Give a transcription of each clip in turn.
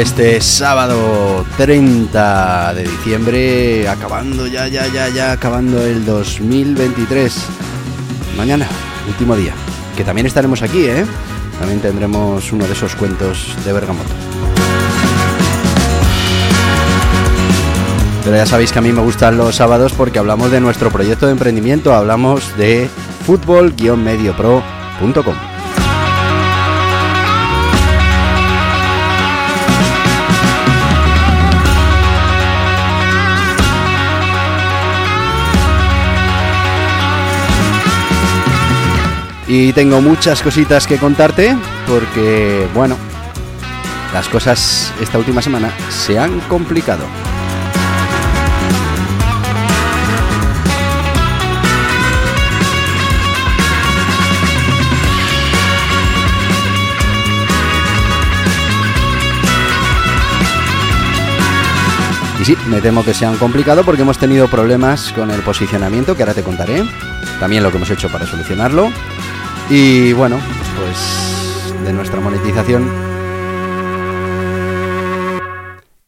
Este sábado 30 de diciembre? Acabando ya, ya, ya, ya, acabando el 2023. Mañana, último día. Que también estaremos aquí, ¿eh? También tendremos uno de esos cuentos de Bergamoto. Pero ya sabéis que a mí me gustan los sábados porque hablamos de nuestro proyecto de emprendimiento, hablamos de fútbol-mediopro.com. Y tengo muchas cositas que contarte porque, bueno, las cosas esta última semana se han complicado. Y sí, me temo que se han complicado porque hemos tenido problemas con el posicionamiento, que ahora te contaré. También lo que hemos hecho para solucionarlo. Y bueno, pues de nuestra monetización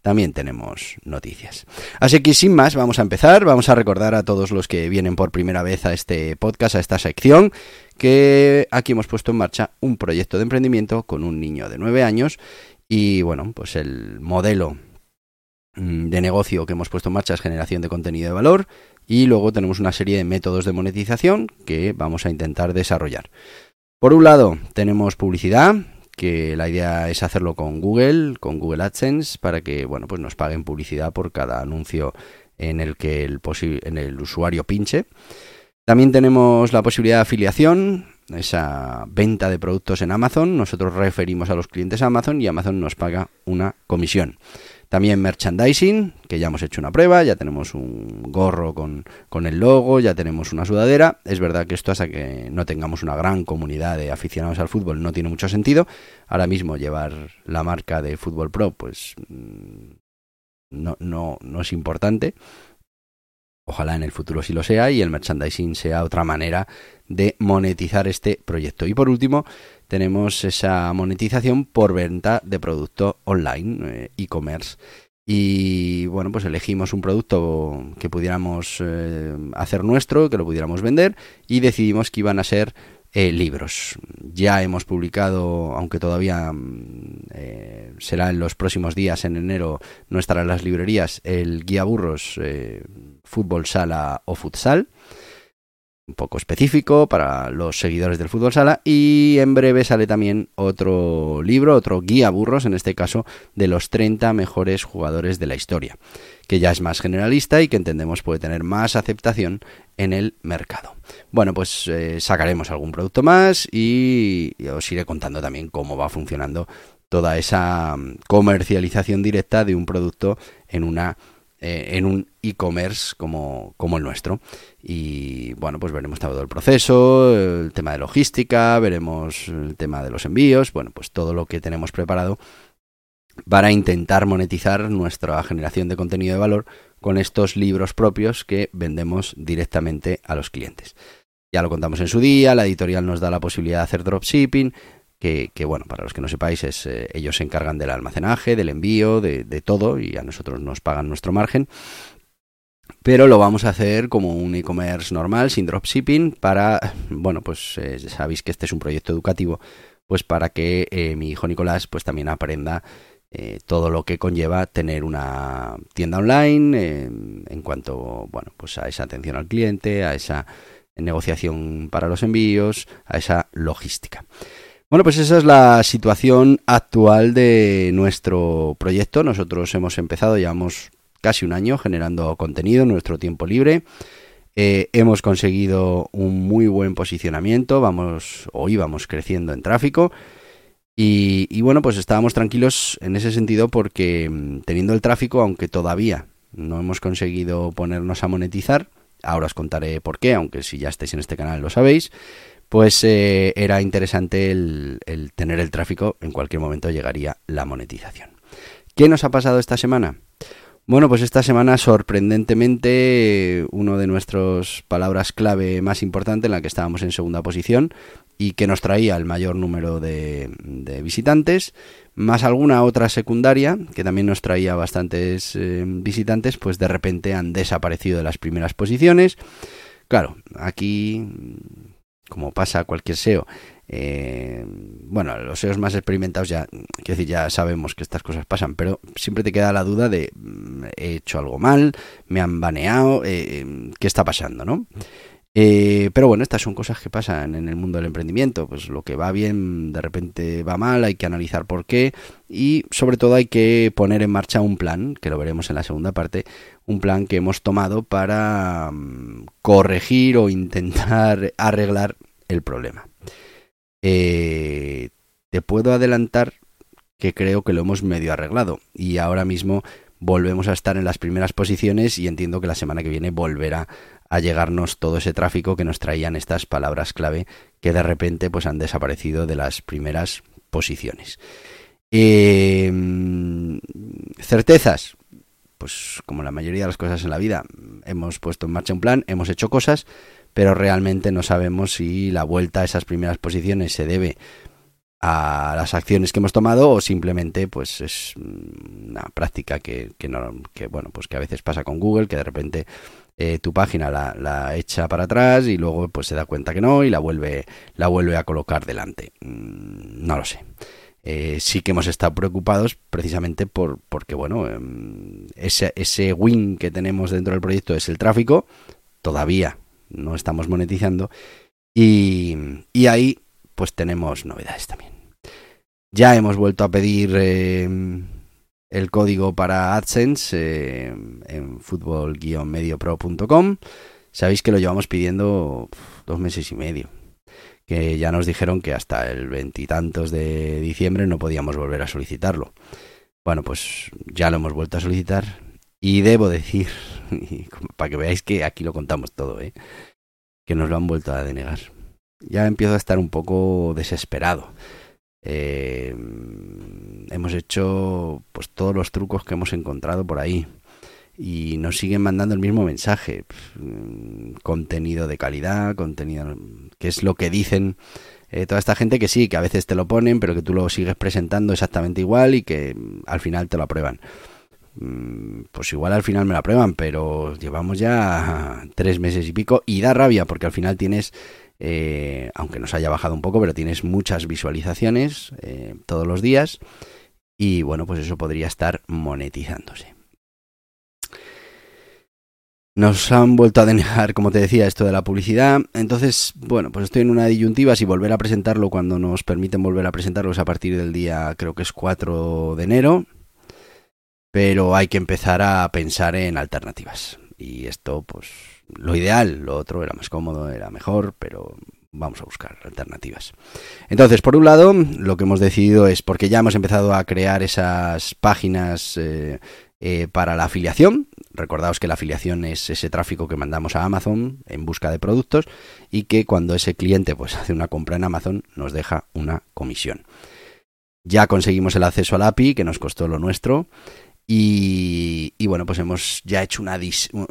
también tenemos noticias. Así que sin más, vamos a empezar. Vamos a recordar a todos los que vienen por primera vez a este podcast, a esta sección, que aquí hemos puesto en marcha un proyecto de emprendimiento con un niño de 9 años. Y bueno, pues el modelo de negocio que hemos puesto en marcha es generación de contenido de valor y luego tenemos una serie de métodos de monetización que vamos a intentar desarrollar. Por un lado, tenemos publicidad, que la idea es hacerlo con Google, con Google AdSense, para que bueno, pues nos paguen publicidad por cada anuncio en el que el, en el usuario pinche. También tenemos la posibilidad de afiliación, esa venta de productos en Amazon. Nosotros referimos a los clientes a Amazon y Amazon nos paga una comisión. También merchandising, que ya hemos hecho una prueba, ya tenemos un gorro con, con, el logo, ya tenemos una sudadera. Es verdad que esto hasta que no tengamos una gran comunidad de aficionados al fútbol no tiene mucho sentido. Ahora mismo llevar la marca de Fútbol Pro pues no, no, no es importante. Ojalá en el futuro sí lo sea y el merchandising sea otra manera de monetizar este proyecto. Y por último, tenemos esa monetización por venta de producto online, e-commerce. y bueno, pues elegimos un producto que pudiéramos eh, hacer nuestro, que lo pudiéramos vender y decidimos que iban a ser eh, libros. Ya hemos publicado, aunque todavía eh, será en los próximos días, en enero, no estará en las librerías, el guía burros fútbol sala o futsal un poco específico para los seguidores del fútbol sala y en breve sale también otro libro, otro guía burros, en este caso de los 30 mejores jugadores de la historia, que ya es más generalista y que entendemos puede tener más aceptación en el mercado. Bueno, pues eh, sacaremos algún producto más y, os iré contando también cómo va funcionando toda esa mm, comercialización directa de un producto en una eh, en un e-commerce como, como el nuestro. Y bueno, pues veremos todo el proceso, el tema de logística, veremos el tema de los envíos, bueno, pues todo lo que tenemos preparado para intentar monetizar nuestra generación de contenido de valor con estos libros propios que vendemos directamente a los clientes. Ya lo contamos en su día, la editorial nos da la posibilidad de hacer dropshipping, que, bueno, para los que no sepáis, es, eh, ellos se encargan del almacenaje, del envío, de, todo, y a nosotros nos pagan nuestro margen. pero lo vamos a hacer como un e-commerce normal, sin dropshipping, para, bueno, pues eh, sabéis que este es un proyecto educativo, pues para que eh, mi hijo Nicolás pues también aprenda todo lo que conlleva tener una tienda online en cuanto, bueno, pues a esa atención al cliente, a esa negociación para los envíos, a esa logística. Bueno, pues esa es la situación actual de nuestro proyecto. Nosotros hemos empezado, llevamos casi un año generando contenido en nuestro tiempo libre. Eh, hemos conseguido un muy buen posicionamiento, vamos o íbamos creciendo en tráfico. Y, y, bueno, pues estábamos tranquilos en ese sentido porque mm, teniendo el tráfico, aunque todavía no hemos conseguido ponernos a monetizar, ahora os contaré por qué, aunque si ya estáis en este canal lo sabéis, pues eh, era interesante el, tener el tráfico, en cualquier momento llegaría la monetización. ¿Qué nos ha pasado esta semana? Bueno, pues esta semana sorprendentemente uno de nuestros palabras clave más importante en la que estábamos en segunda posición y que nos traía el mayor número de, visitantes, más alguna otra secundaria que también nos traía bastantes eh, visitantes, pues de repente han desaparecido de las primeras posiciones. Claro, aquí, como pasa cualquier SEO, eh, bueno, los SEOs más experimentados ya, decir, ya sabemos que estas cosas pasan, pero siempre te queda la duda de mm, he hecho algo mal, me han baneado, eh, ¿qué está pasando, no? Eh, pero bueno, estas son cosas que pasan en el mundo del emprendimiento. Pues lo que va bien de repente va mal, hay que analizar por qué y sobre todo hay que poner en marcha un plan, que lo veremos en la segunda parte, un plan que hemos tomado para mm, corregir o intentar arreglar el problema. Eh, te puedo adelantar que creo que lo hemos medio arreglado y ahora mismo volvemos a estar en las primeras posiciones y entiendo que la semana que viene volverá a llegarnos todo ese tráfico que nos traían estas palabras clave que de repente pues han desaparecido de las primeras posiciones. Em, certezas, pues como la mayoría de las cosas en la vida, hemos puesto en marcha un plan, hemos hecho cosas, pero realmente no sabemos si la vuelta a esas primeras posiciones se debe a las acciones que hemos tomado o simplemente pues es una práctica que, que bueno pues que a veces pasa con Google que de repente eh, tu página la, la, echa para atrás y luego pues se da cuenta que no y la vuelve la vuelve a colocar delante mm, no lo sé eh, sí que hemos estado preocupados precisamente por porque bueno em, ese, ese win que tenemos dentro del proyecto es el tráfico todavía no estamos monetizando. Y, y ahí pues tenemos novedades también. Ya hemos vuelto a pedir eh, el código para AdSense eh, en fútbol-mediopro.com. Sabéis que lo llevamos pidiendo dos meses y medio. Que ya nos dijeron que hasta el veintitantos de diciembre no podíamos volver a solicitarlo. Bueno, pues ya lo hemos vuelto a solicitar. Y debo decir para que veáis que aquí lo contamos todo, ¿eh? que nos lo han vuelto a denegar. Ya empiezo a estar un poco desesperado. Eh, hemos hecho pues todos los trucos que hemos encontrado por ahí. Y nos siguen mandando el mismo mensaje contenido de calidad contenido que es lo que dicen eh, toda esta gente que sí que a veces te lo ponen pero que tú lo sigues presentando exactamente igual y que al final te lo aprueban. Mm, pues igual al final me la prueban, pero llevamos ya tres meses y pico y da rabia porque al final tienes, eh, aunque nos haya bajado un poco, pero tienes muchas visualizaciones eh, todos los días y bueno, pues eso podría estar monetizándose. Nos han vuelto a denegar, como te decía, esto de la publicidad. Entonces, bueno, pues estoy en una disyuntiva si volver a presentarlo cuando nos permiten volver a presentarlo es a partir del día, creo que es 4 de enero pero hay que empezar a pensar en alternativas. Y esto, pues, lo ideal, lo otro era más cómodo, era mejor, pero vamos a buscar alternativas. Entonces, por un lado, lo que hemos decidido es, porque ya hemos empezado a crear esas páginas eh, eh, para la afiliación, recordaos que la afiliación es ese tráfico que mandamos a Amazon en busca de productos y que cuando ese cliente pues hace una compra en Amazon nos deja una comisión. Ya conseguimos el acceso al API, que nos costó lo nuestro, y, bueno, pues hemos ya hecho, una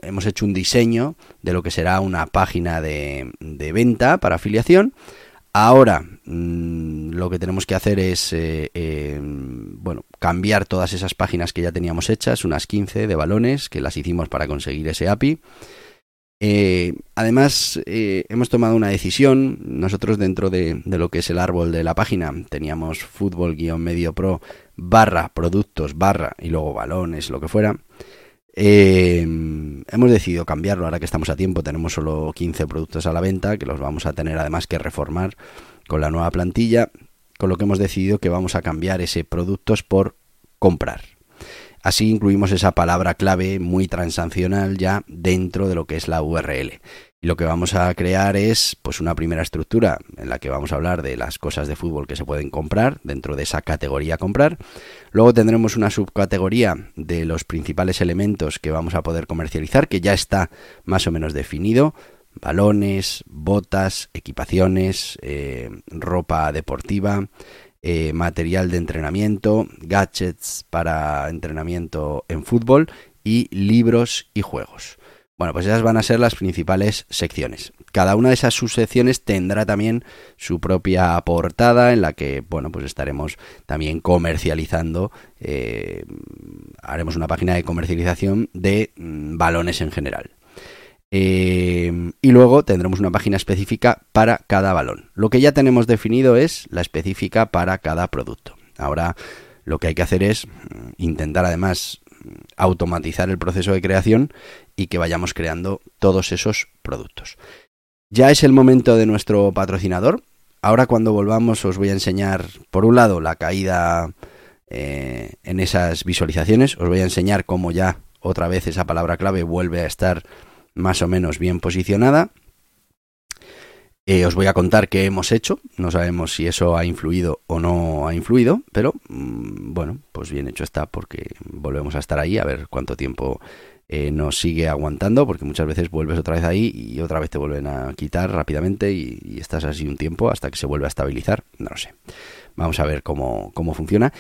hemos hecho un diseño de lo que será una página de, venta para afiliación. Ahora mm, lo que tenemos que hacer es eh, eh, bueno, cambiar todas esas páginas que ya teníamos hechas, unas 15 de balones, que las hicimos para conseguir ese API. Eh, además, eh, hemos tomado una decisión. Nosotros dentro de, lo que es el árbol de la página teníamos fútbol-medio pro barra productos barra y luego balones, lo que fuera. Eh, hemos decidido cambiarlo ahora que estamos a tiempo. Tenemos solo 15 productos a la venta que los vamos a tener además que reformar con la nueva plantilla. Con lo que hemos decidido que vamos a cambiar ese productos por comprar. Así incluimos esa palabra clave muy transaccional ya dentro de lo que es la URL. Lo que vamos a crear es pues una primera estructura en la que vamos a hablar de las cosas de fútbol que se pueden comprar dentro de esa categoría comprar. Luego tendremos una subcategoría de los principales elementos que vamos a poder comercializar que ya está más o menos definido. Balones, botas, equipaciones, eh, ropa deportiva, eh, material de entrenamiento, gadgets para entrenamiento en fútbol y libros y juegos. Bueno, pues esas van a ser las principales secciones. Cada una de esas subsecciones tendrá también su propia portada en la que, bueno, pues estaremos también comercializando, eh, haremos una página de comercialización de mm, balones en general. Eh, y luego tendremos una página específica para cada balón. Lo que ya tenemos definido es la específica para cada producto. Ahora lo que hay que hacer es mm, intentar además automatizar el proceso de creación y que vayamos creando todos esos productos. Ya es el momento de nuestro patrocinador. Ahora cuando volvamos os voy a enseñar, por un lado, la caída eh, en esas visualizaciones. Os voy a enseñar cómo ya otra vez esa palabra clave vuelve a estar más o menos bien posicionada. Eh, os voy a contar qué hemos hecho. No sabemos si eso ha influido o no ha influido, pero mm, bueno, pues bien hecho está porque volvemos a estar ahí a ver cuánto tiempo eh, nos sigue aguantando, porque muchas veces vuelves otra vez ahí y otra vez te vuelven a quitar rápidamente y, y estás así un tiempo hasta que se vuelve a estabilizar. No lo sé. Vamos a ver cómo, cómo funciona.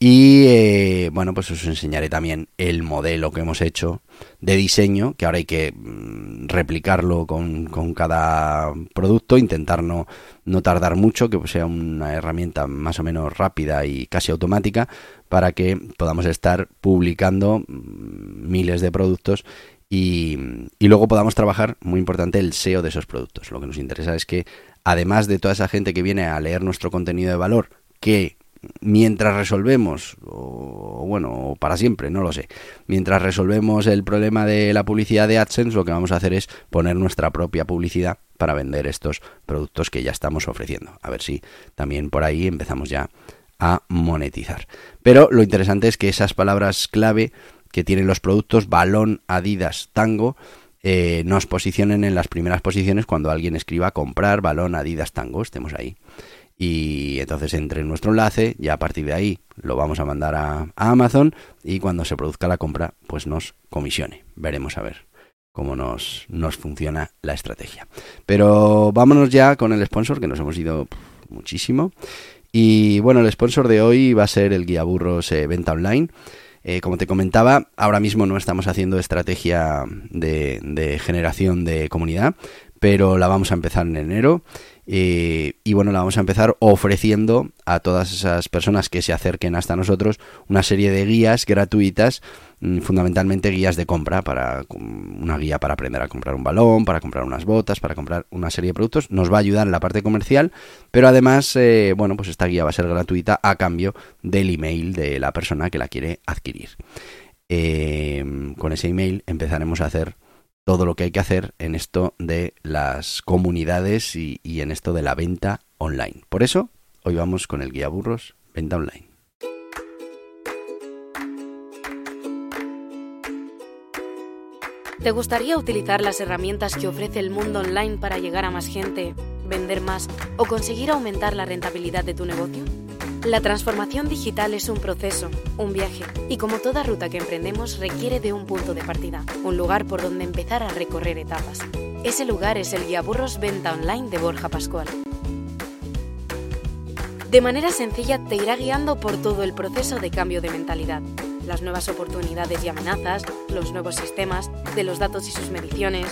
Y eh, bueno, pues os enseñaré también el modelo que hemos hecho de diseño, que ahora hay que mm, replicarlo con, con cada producto, intentar no, no, tardar mucho, que sea una herramienta más o menos rápida y casi automática, para que podamos estar publicando mm, miles de productos y, y luego podamos trabajar, muy importante, el SEO de esos productos. Lo que nos interesa es que, además de toda esa gente que viene a leer nuestro contenido de valor, que mientras resolvemos, o bueno, para siempre, no lo sé, mientras resolvemos el problema de la publicidad de AdSense, lo que vamos a hacer es poner nuestra propia publicidad para vender estos productos que ya estamos ofreciendo. A ver si también por ahí empezamos ya a monetizar. Pero lo interesante es que esas palabras clave que tienen los productos balón, Adidas, Tango, eh, nos posicionen en las primeras posiciones cuando alguien escriba comprar balón, Adidas, Tango, estemos ahí y entonces entre nuestro enlace, ya a partir de ahí lo vamos a mandar a, Amazon y cuando se produzca la compra, pues nos comisione. Veremos a ver cómo nos, nos funciona la estrategia. Pero vámonos ya con el sponsor, que nos hemos ido muchísimo. Y bueno, el sponsor de hoy va a ser el guía burros eh, venta online. Eh, como te comentaba, ahora mismo no estamos haciendo estrategia de, de generación de comunidad, pero la vamos a empezar en enero eh, y bueno, la vamos a empezar ofreciendo a todas esas personas que se acerquen hasta nosotros una serie de guías gratuitas, mm, fundamentalmente guías de compra, para una guía para aprender a comprar un balón, para comprar unas botas, para comprar una serie de productos. Nos va a ayudar en la parte comercial, pero además, eh, bueno, pues esta guía va a ser gratuita a cambio del email de la persona que la quiere adquirir. Eh, con ese email empezaremos a hacer todo lo que hay que hacer en esto de las comunidades y, en esto de la venta online. Por eso, hoy vamos con el guía burros, venta online. ¿Te gustaría utilizar las herramientas que ofrece el mundo online para llegar a más gente, vender más o conseguir aumentar la rentabilidad de tu negocio? La transformación digital es un proceso, un viaje, y como toda ruta que emprendemos requiere de un punto de partida, un lugar por donde empezar a recorrer etapas. Ese lugar es el Guía Burros Venta Online de Borja Pascual. De manera sencilla te irá guiando por todo el proceso de cambio de mentalidad, las nuevas oportunidades y amenazas, los nuevos sistemas, de los datos y sus mediciones,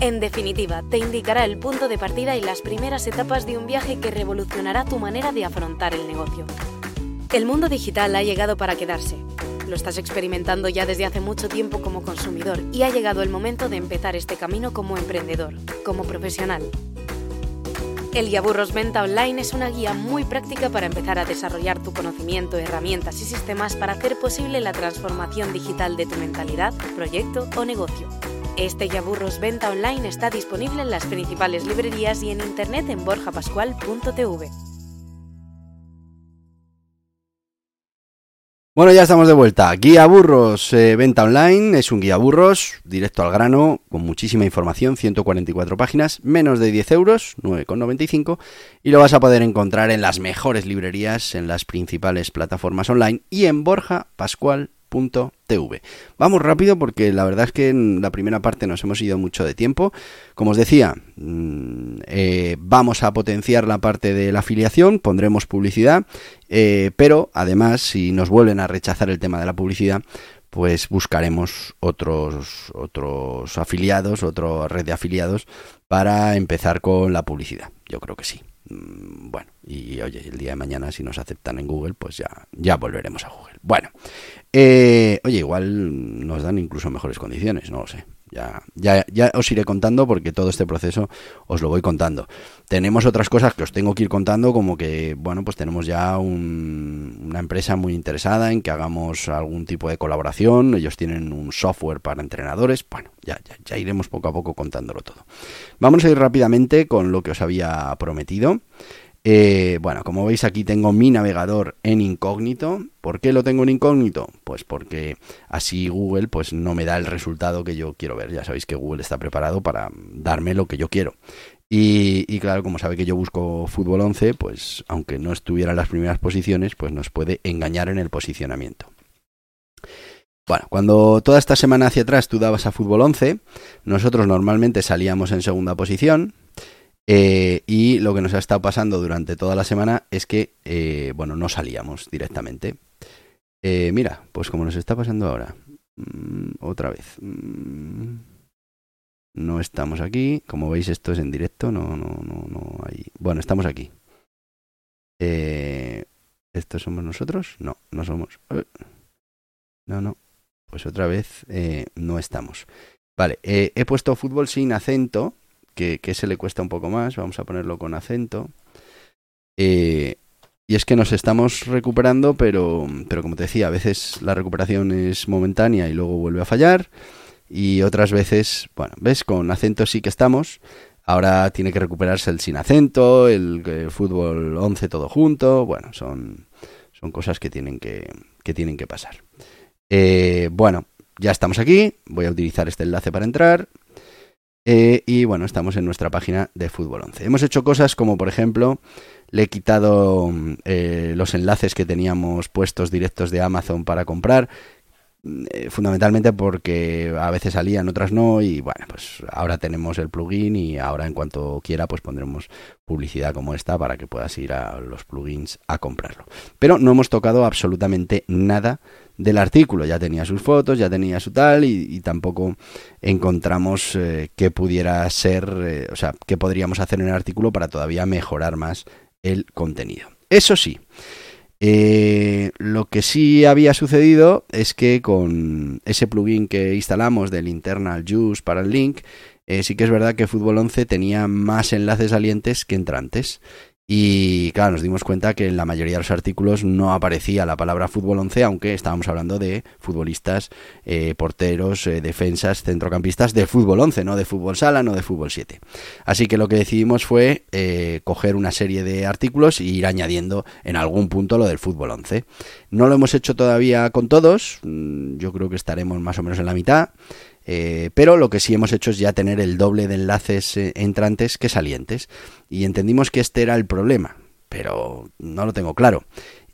en definitiva, te indicará el punto de partida y las primeras etapas de un viaje que revolucionará tu manera de afrontar el negocio. El mundo digital ha llegado para quedarse. Lo estás experimentando ya desde hace mucho tiempo como consumidor y ha llegado el momento de empezar este camino como emprendedor, como profesional. El Guiaburros Venta Online es una guía muy práctica para empezar a desarrollar tu conocimiento, herramientas y sistemas para hacer posible la transformación digital de tu mentalidad, proyecto o negocio. Este Guiaburros Venta Online está disponible en las principales librerías y en internet en borjapascual.tv. Bueno, ya estamos de vuelta. Guía Burros, eh, venta online, es un guía burros, directo al grano, con muchísima información, 144 páginas, menos de 10 euros, 9,95, y lo vas a poder encontrar en las mejores librerías, en las principales plataformas online y en Borja Pascual TV. Vamos rápido porque la verdad es que en la primera parte nos hemos ido mucho de tiempo. Como os decía, mm, eh, vamos a potenciar la parte de la afiliación, pondremos publicidad, eh, pero además si nos vuelven a rechazar el tema de la publicidad, pues buscaremos otros, otros afiliados, otra red de afiliados para empezar con la publicidad. Yo creo que sí. Mm, bueno, y oye, el día de mañana si nos aceptan en Google, pues ya, ya volveremos a Google. Bueno, eh, oye, igual nos dan incluso mejores condiciones, no lo sé. Ya, ya, os iré contando porque todo este proceso os lo voy contando. Tenemos otras cosas que os tengo que ir contando, como que, bueno, pues tenemos ya una empresa muy interesada en que hagamos algún tipo de colaboración. Ellos tienen un software para entrenadores. Bueno, ya, ya, ya iremos poco a poco contándolo todo. Vamos a ir rápidamente con lo que os había prometido. Eh, bueno, como veis aquí tengo mi navegador en incógnito. ¿Por qué lo tengo en incógnito? Pues porque así Google pues no me da el resultado que yo quiero ver. Ya sabéis que Google está preparado para darme lo que yo quiero. Y, claro, como sabe que yo busco fútbol 11, pues aunque no estuviera en las primeras posiciones, pues nos puede engañar en el posicionamiento. Bueno, cuando toda esta semana hacia atrás tú dabas a fútbol 11, nosotros normalmente salíamos en segunda posición, eh, y lo que nos ha estado pasando durante toda la semana es que, eh, bueno, no salíamos directamente. Eh, mira, pues como nos está pasando ahora. Mm, otra vez. Mm, no estamos aquí. Como veis, esto es en directo. No, no, no, no hay. Bueno, estamos aquí. ¿Estos somos nosotros? No, no somos. No, no. Pues otra vez no estamos. Vale, he puesto fútbol sin acento que, se le cuesta un poco más, vamos a ponerlo con acento. Eh, y es que nos estamos recuperando, pero, pero como te decía, a veces la recuperación es momentánea y luego vuelve a fallar. Y otras veces, bueno, ves, con acento sí que estamos. Ahora tiene que recuperarse el sin acento, el, fútbol 11 todo junto. Bueno, son, son cosas que tienen que, que, tienen que pasar. Eh, bueno, ya estamos aquí. Voy a utilizar este enlace para entrar. Eh, y bueno, estamos en nuestra página de Fútbol 11. Hemos hecho cosas como, por ejemplo, le he quitado eh, los enlaces que teníamos puestos directos de Amazon para comprar. Eh, fundamentalmente porque a veces salían, otras no, y bueno, pues ahora tenemos el plugin y ahora en cuanto quiera pues pondremos publicidad como esta para que puedas ir a los plugins a comprarlo. Pero no hemos tocado absolutamente nada del artículo. Ya tenía sus fotos, ya tenía su tal y, tampoco encontramos eh, que pudiera ser, eh, o sea, que podríamos hacer en el artículo para todavía mejorar más el contenido. Eso sí, eh, lo que sí había sucedido es que con ese plugin que instalamos del internal juice para el link, sí que es verdad que Fútbol 11 tenía más enlaces salientes que entrantes. Y claro, nos dimos cuenta que en la mayoría de los artículos no aparecía la palabra fútbol 11, aunque estábamos hablando de futbolistas, eh, porteros, eh, defensas, centrocampistas de fútbol 11, no de fútbol sala, no de fútbol 7. Así que lo que decidimos fue eh, coger una serie de artículos e ir añadiendo en algún punto lo del fútbol 11. No lo hemos hecho todavía con todos, mm, yo creo que estaremos más o menos en la mitad. Eh, pero lo que sí hemos hecho es ya tener el doble de enlaces eh, entrantes que salientes. Y entendimos que este era el problema, pero no lo tengo claro.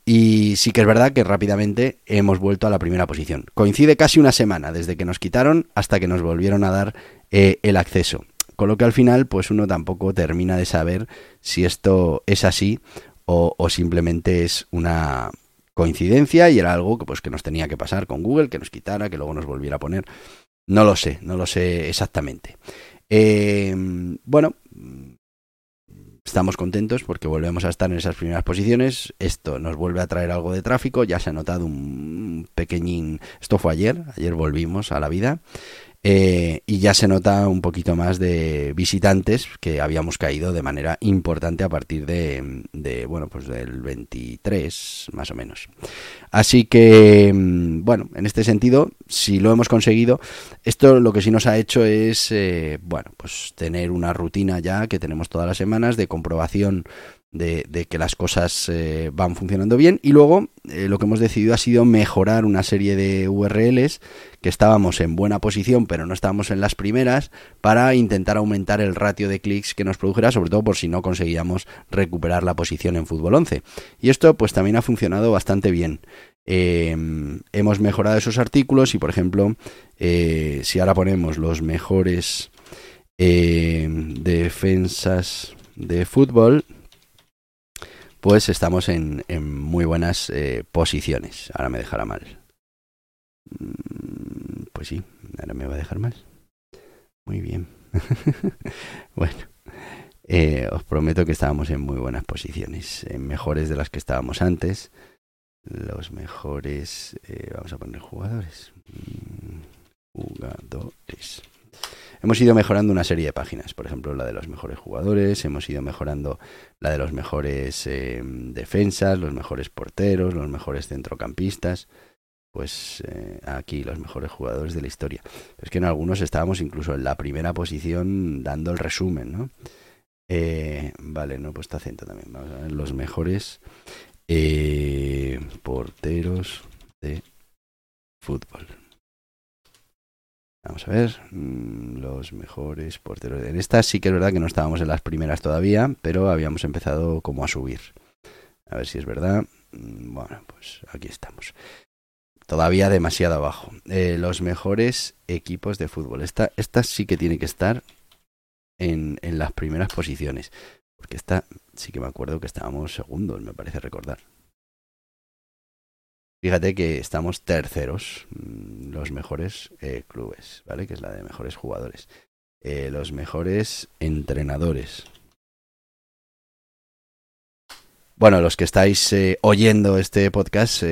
Y sí que es verdad que rápidamente hemos vuelto a la primera posición. Coincide casi una semana desde que nos quitaron hasta que nos volvieron a dar eh, el acceso. Con lo que al final, pues uno tampoco termina de saber si esto es así o, o simplemente es una coincidencia y era algo que, pues, que nos tenía que pasar con Google, que nos quitara, que luego nos volviera a poner. No lo sé, no lo sé exactamente. Eh, bueno, estamos contentos porque volvemos a estar en esas primeras posiciones. Esto nos vuelve a traer algo de tráfico. Ya se ha notado un pequeñín. Esto fue ayer. Ayer volvimos a la vida. Eh, y ya se nota un poquito más de visitantes que habíamos caído de manera importante a partir de, de, bueno pues del 23 más o menos. Así que mm, bueno en este sentido si lo hemos conseguido esto lo que sí nos ha hecho es eh, bueno pues tener una rutina ya que tenemos todas las semanas de comprobación de, que las cosas eh, van funcionando bien. Y luego eh, lo que hemos decidido ha sido mejorar una serie de URLs que estábamos en buena posición pero no estábamos en las primeras para intentar aumentar el ratio de clics que nos produjera sobre todo por si no conseguíamos recuperar la posición en fútbol 11 y esto pues también ha funcionado bastante bien. Em, hemos mejorado esos artículos y por ejemplo eh, si ahora ponemos los mejores defensas de fútbol pues estamos en, muy buenas eh, posiciones. Ahora me dejará mal. Mm, pues sí, ahora me va a dejar mal. Muy bien. bueno, eh, os prometo que estábamos en muy buenas posiciones, en mejores de las que estábamos antes. Los mejores, eh, vamos a poner jugadores. Mm, jugadores hemos ido mejorando una serie de páginas, por ejemplo la de los mejores jugadores, hemos ido mejorando la de los mejores em, defensas, los mejores porteros, los mejores centrocampistas, pues eh, aquí los mejores jugadores de la historia. es que en algunos estábamos incluso en la primera posición dando el resumen, ¿no? Eh, vale, no he puesto acento también. Vamos a ver los mejores eh, porteros de fútbol. Vamos a ver, mm, los mejores porteros. En esta sí que es verdad que no estábamos en las primeras todavía, pero habíamos empezado como a subir. A ver si es verdad. Mm, bueno, pues aquí estamos. Todavía demasiado abajo. Eh, los mejores equipos de fútbol. Esta, esta sí que tiene que estar en, en las primeras posiciones. Porque esta sí que me acuerdo que estábamos segundos, me parece recordar. Fíjate que estamos terceros, mm, los mejores eh, clubes, ¿vale? Que es la de mejores jugadores. Eh, los mejores entrenadores. Bueno, los que estáis eh, oyendo este podcast,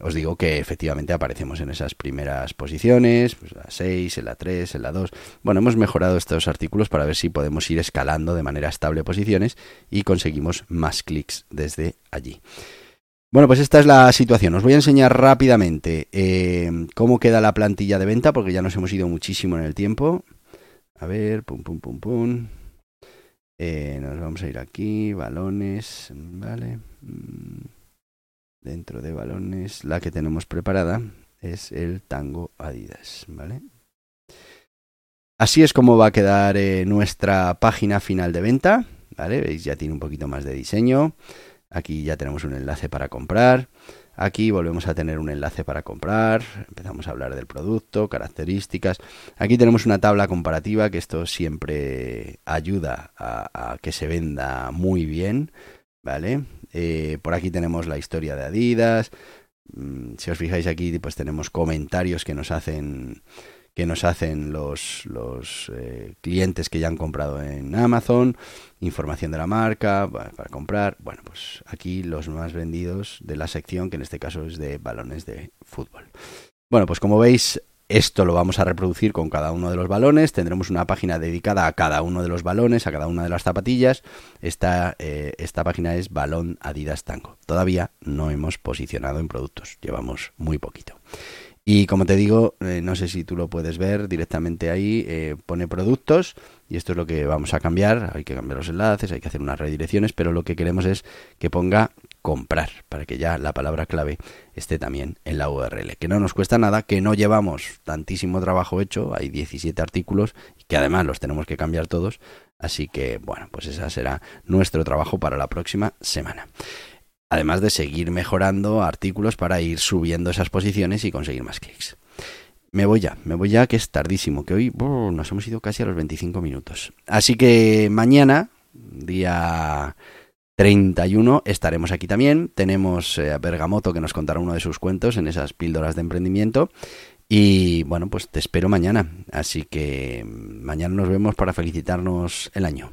os digo que efectivamente aparecemos en esas primeras posiciones, pues la 6, en la 3, en la 2. Bueno, hemos mejorado estos artículos para ver si podemos ir escalando de manera estable posiciones y conseguimos más clics desde allí. Bueno, pues esta es la situación. Os voy a enseñar rápidamente eh, cómo queda la plantilla de venta, porque ya nos hemos ido muchísimo en el tiempo. A ver, pum, pum, pum, pum. Eh, nos vamos a ir aquí, balones, vale. Mm, dentro de balones, la que tenemos preparada es el Tango Adidas, ¿vale? Así es como va a quedar eh, nuestra página final de venta, ¿vale? Veis, ya tiene un poquito más de diseño. Aquí ya tenemos un enlace para comprar. Aquí volvemos a tener un enlace para comprar. Empezamos a hablar del producto, características. Aquí tenemos una tabla comparativa que esto siempre ayuda a, que se venda muy bien. ¿Vale? Eh, por aquí tenemos la historia de Adidas. Mm, si os fijáis aquí, pues tenemos comentarios que nos hacen que nos hacen los, los eh, clientes que ya han comprado en Amazon, información de la marca para comprar. Bueno, pues aquí los más vendidos de la sección, que en este caso es de balones de fútbol. Bueno, pues como veis, esto lo vamos a reproducir con cada uno de los balones. Tendremos una página dedicada a cada uno de los balones, a cada una de las zapatillas. Esta, eh, esta página es Balón Adidas Tango. Todavía no hemos posicionado en productos, llevamos muy poquito. Y como te digo, eh, no sé si tú lo puedes ver directamente ahí, eh, pone productos y esto es lo que vamos a cambiar. Hay que cambiar los enlaces, hay que hacer unas redirecciones, pero lo que queremos es que ponga comprar para que ya la palabra clave esté también en la URL. Que no nos cuesta nada, que no llevamos tantísimo trabajo hecho, hay 17 artículos que además los tenemos que cambiar todos. Así que bueno, pues ese será nuestro trabajo para la próxima semana. Además de seguir mejorando artículos para ir subiendo esas posiciones y conseguir más clics. Me voy ya, me voy ya que es tardísimo, que hoy nos hemos ido casi a los 25 minutos. Así que mañana, día 31, estaremos aquí también. Tenemos a Bergamoto que nos contará uno de sus cuentos en esas píldoras de emprendimiento. Y bueno, pues te espero mañana. Así que mañana nos vemos para felicitarnos el año.